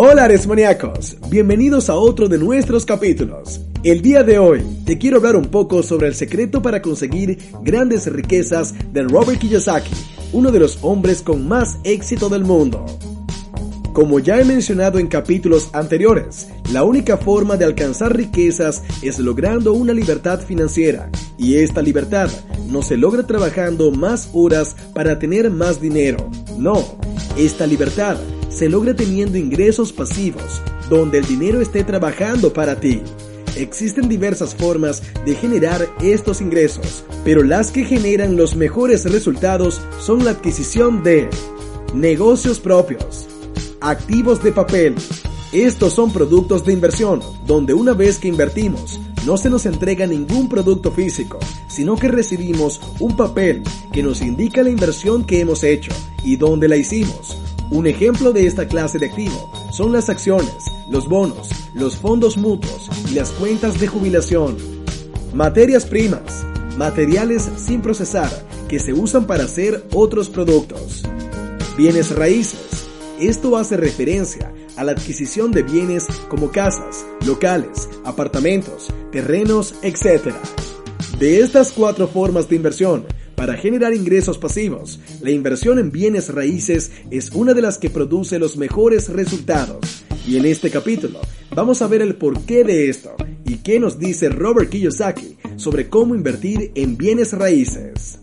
Hola Aresmaniacos, bienvenidos a otro de nuestros capítulos. El día de hoy te quiero hablar un poco sobre el secreto para conseguir grandes riquezas de Robert Kiyosaki, uno de los hombres con más éxito del mundo. Como ya he mencionado en capítulos anteriores, la única forma de alcanzar riquezas es logrando una libertad financiera, y esta libertad no se logra trabajando más horas para tener más dinero. No, esta libertad se logra teniendo ingresos pasivos, donde el dinero esté trabajando para ti. Existen diversas formas de generar estos ingresos, pero las que generan los mejores resultados son la adquisición de negocios propios, activos de papel. Estos son productos de inversión, donde una vez que invertimos, no se nos entrega ningún producto físico, sino que recibimos un papel que nos indica la inversión que hemos hecho y dónde la hicimos. Un ejemplo de esta clase de activo son las acciones, los bonos, los fondos mutuos y las cuentas de jubilación. Materias primas, materiales sin procesar que se usan para hacer otros productos. Bienes raíces. Esto hace referencia a la adquisición de bienes como casas, locales, apartamentos, terrenos, etc. De estas cuatro formas de inversión, para generar ingresos pasivos, la inversión en bienes raíces es una de las que produce los mejores resultados. Y en este capítulo vamos a ver el porqué de esto y qué nos dice Robert Kiyosaki sobre cómo invertir en bienes raíces.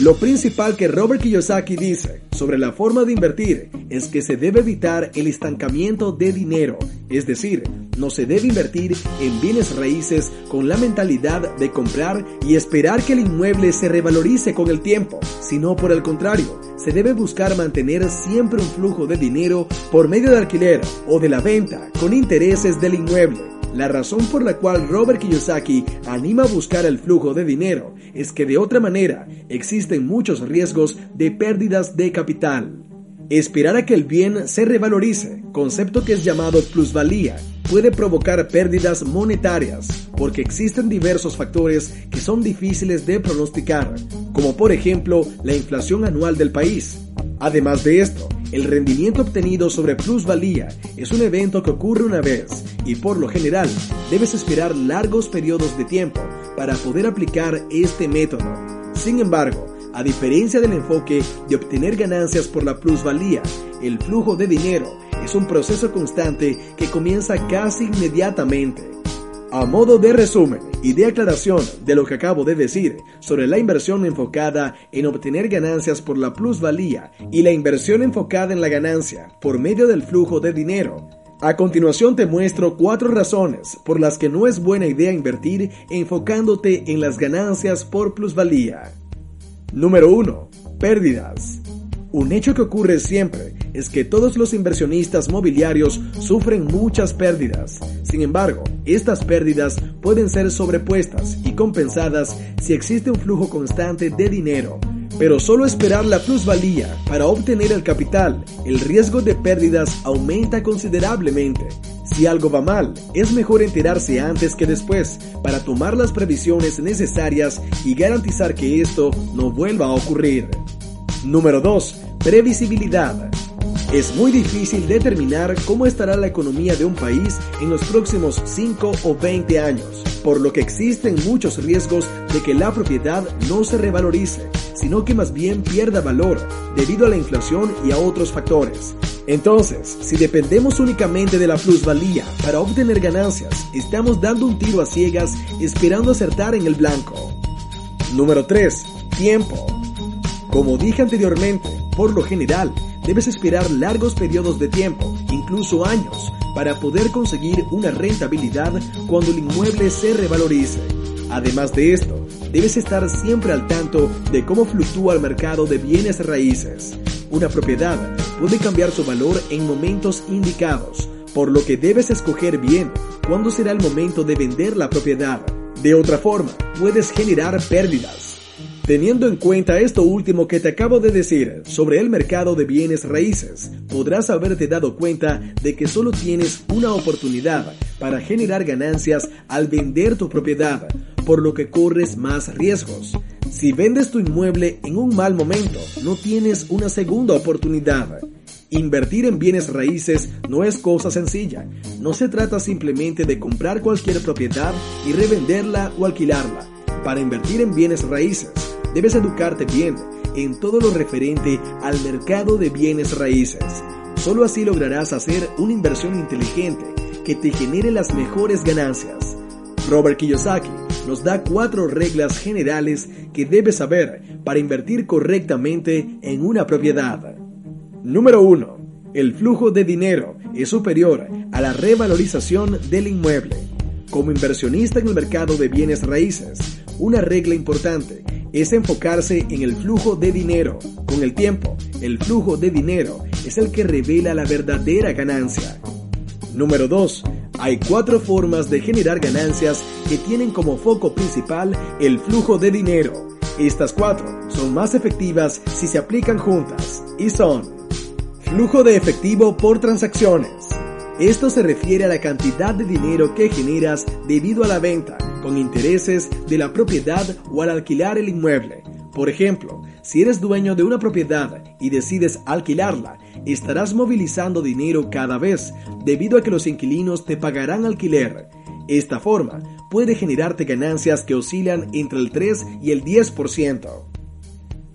Lo principal que Robert Kiyosaki dice sobre la forma de invertir es que se debe evitar el estancamiento de dinero, es decir, no se debe invertir en bienes raíces con la mentalidad de comprar y esperar que el inmueble se revalorice con el tiempo, sino por el contrario, se debe buscar mantener siempre un flujo de dinero por medio de alquiler o de la venta con intereses del inmueble la razón por la cual Robert Kiyosaki anima a buscar el flujo de dinero es que de otra manera existen muchos riesgos de pérdidas de capital. Esperar a que el bien se revalorice, concepto que es llamado plusvalía, puede provocar pérdidas monetarias porque existen diversos factores que son difíciles de pronosticar, como por ejemplo la inflación anual del país. Además de esto, el rendimiento obtenido sobre plusvalía es un evento que ocurre una vez y por lo general debes esperar largos periodos de tiempo para poder aplicar este método. Sin embargo, a diferencia del enfoque de obtener ganancias por la plusvalía, el flujo de dinero es un proceso constante que comienza casi inmediatamente. A modo de resumen y de aclaración de lo que acabo de decir sobre la inversión enfocada en obtener ganancias por la plusvalía y la inversión enfocada en la ganancia por medio del flujo de dinero, a continuación te muestro cuatro razones por las que no es buena idea invertir enfocándote en las ganancias por plusvalía. Número 1. Pérdidas. Un hecho que ocurre siempre es que todos los inversionistas mobiliarios sufren muchas pérdidas. Sin embargo, estas pérdidas pueden ser sobrepuestas y compensadas si existe un flujo constante de dinero. Pero solo esperar la plusvalía para obtener el capital, el riesgo de pérdidas aumenta considerablemente. Si algo va mal, es mejor enterarse antes que después para tomar las previsiones necesarias y garantizar que esto no vuelva a ocurrir. Número 2. Previsibilidad. Es muy difícil determinar cómo estará la economía de un país en los próximos 5 o 20 años, por lo que existen muchos riesgos de que la propiedad no se revalorice, sino que más bien pierda valor debido a la inflación y a otros factores. Entonces, si dependemos únicamente de la plusvalía para obtener ganancias, estamos dando un tiro a ciegas esperando acertar en el blanco. Número 3. Tiempo. Como dije anteriormente, por lo general, debes esperar largos periodos de tiempo, incluso años, para poder conseguir una rentabilidad cuando el inmueble se revalorice. Además de esto, debes estar siempre al tanto de cómo fluctúa el mercado de bienes raíces. Una propiedad puede cambiar su valor en momentos indicados, por lo que debes escoger bien cuándo será el momento de vender la propiedad. De otra forma, puedes generar pérdidas. Teniendo en cuenta esto último que te acabo de decir sobre el mercado de bienes raíces, podrás haberte dado cuenta de que solo tienes una oportunidad para generar ganancias al vender tu propiedad, por lo que corres más riesgos. Si vendes tu inmueble en un mal momento, no tienes una segunda oportunidad. Invertir en bienes raíces no es cosa sencilla. No se trata simplemente de comprar cualquier propiedad y revenderla o alquilarla. Para invertir en bienes raíces, debes educarte bien en todo lo referente al mercado de bienes raíces. Solo así lograrás hacer una inversión inteligente que te genere las mejores ganancias. Robert Kiyosaki nos da cuatro reglas generales que debes saber para invertir correctamente en una propiedad. Número 1. El flujo de dinero es superior a la revalorización del inmueble. Como inversionista en el mercado de bienes raíces, una regla importante es enfocarse en el flujo de dinero. Con el tiempo, el flujo de dinero es el que revela la verdadera ganancia. Número 2. Hay cuatro formas de generar ganancias que tienen como foco principal el flujo de dinero. Estas cuatro son más efectivas si se aplican juntas y son Flujo de efectivo por transacciones. Esto se refiere a la cantidad de dinero que generas debido a la venta, con intereses de la propiedad o al alquilar el inmueble. Por ejemplo, si eres dueño de una propiedad y decides alquilarla, estarás movilizando dinero cada vez debido a que los inquilinos te pagarán alquiler. Esta forma puede generarte ganancias que oscilan entre el 3 y el 10%.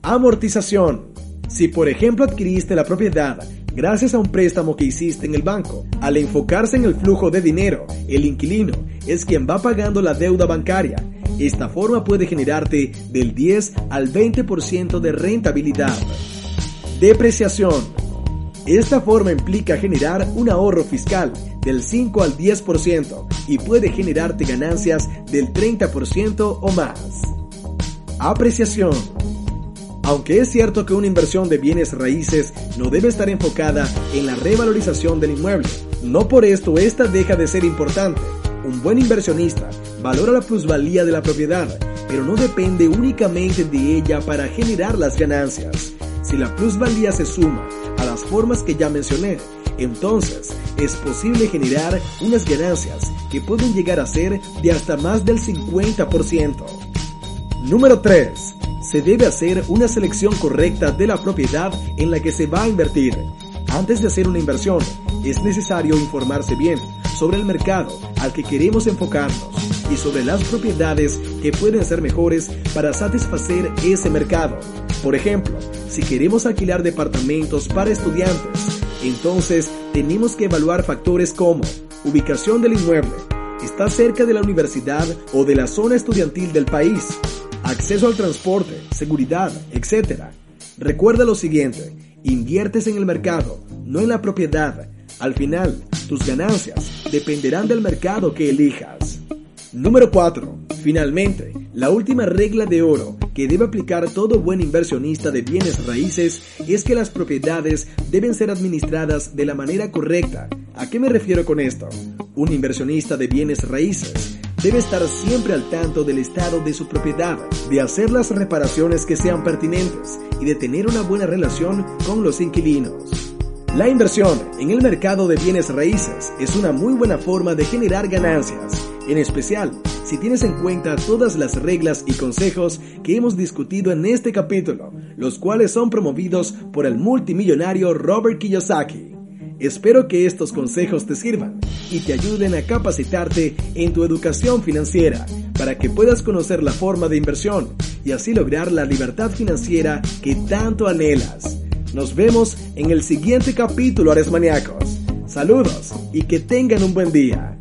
Amortización. Si por ejemplo adquiriste la propiedad gracias a un préstamo que hiciste en el banco, al enfocarse en el flujo de dinero, el inquilino es quien va pagando la deuda bancaria. Esta forma puede generarte del 10 al 20% de rentabilidad. Depreciación. Esta forma implica generar un ahorro fiscal del 5 al 10% y puede generarte ganancias del 30% o más. Apreciación. Aunque es cierto que una inversión de bienes raíces no debe estar enfocada en la revalorización del inmueble, no por esto esta deja de ser importante. Un buen inversionista valora la plusvalía de la propiedad, pero no depende únicamente de ella para generar las ganancias. Si la plusvalía se suma a las formas que ya mencioné, entonces es posible generar unas ganancias que pueden llegar a ser de hasta más del 50%. Número 3 se debe hacer una selección correcta de la propiedad en la que se va a invertir. Antes de hacer una inversión, es necesario informarse bien sobre el mercado al que queremos enfocarnos y sobre las propiedades que pueden ser mejores para satisfacer ese mercado. Por ejemplo, si queremos alquilar departamentos para estudiantes, entonces tenemos que evaluar factores como ubicación del inmueble, está cerca de la universidad o de la zona estudiantil del país, acceso al transporte, seguridad, etc. Recuerda lo siguiente, inviertes en el mercado, no en la propiedad. Al final, tus ganancias dependerán del mercado que elijas. Número 4. Finalmente, la última regla de oro que debe aplicar todo buen inversionista de bienes raíces es que las propiedades deben ser administradas de la manera correcta. ¿A qué me refiero con esto? Un inversionista de bienes raíces debe estar siempre al tanto del estado de su propiedad, de hacer las reparaciones que sean pertinentes y de tener una buena relación con los inquilinos. La inversión en el mercado de bienes raíces es una muy buena forma de generar ganancias, en especial si tienes en cuenta todas las reglas y consejos que hemos discutido en este capítulo, los cuales son promovidos por el multimillonario Robert Kiyosaki. Espero que estos consejos te sirvan y te ayuden a capacitarte en tu educación financiera para que puedas conocer la forma de inversión y así lograr la libertad financiera que tanto anhelas. Nos vemos en el siguiente capítulo, Ares Saludos y que tengan un buen día.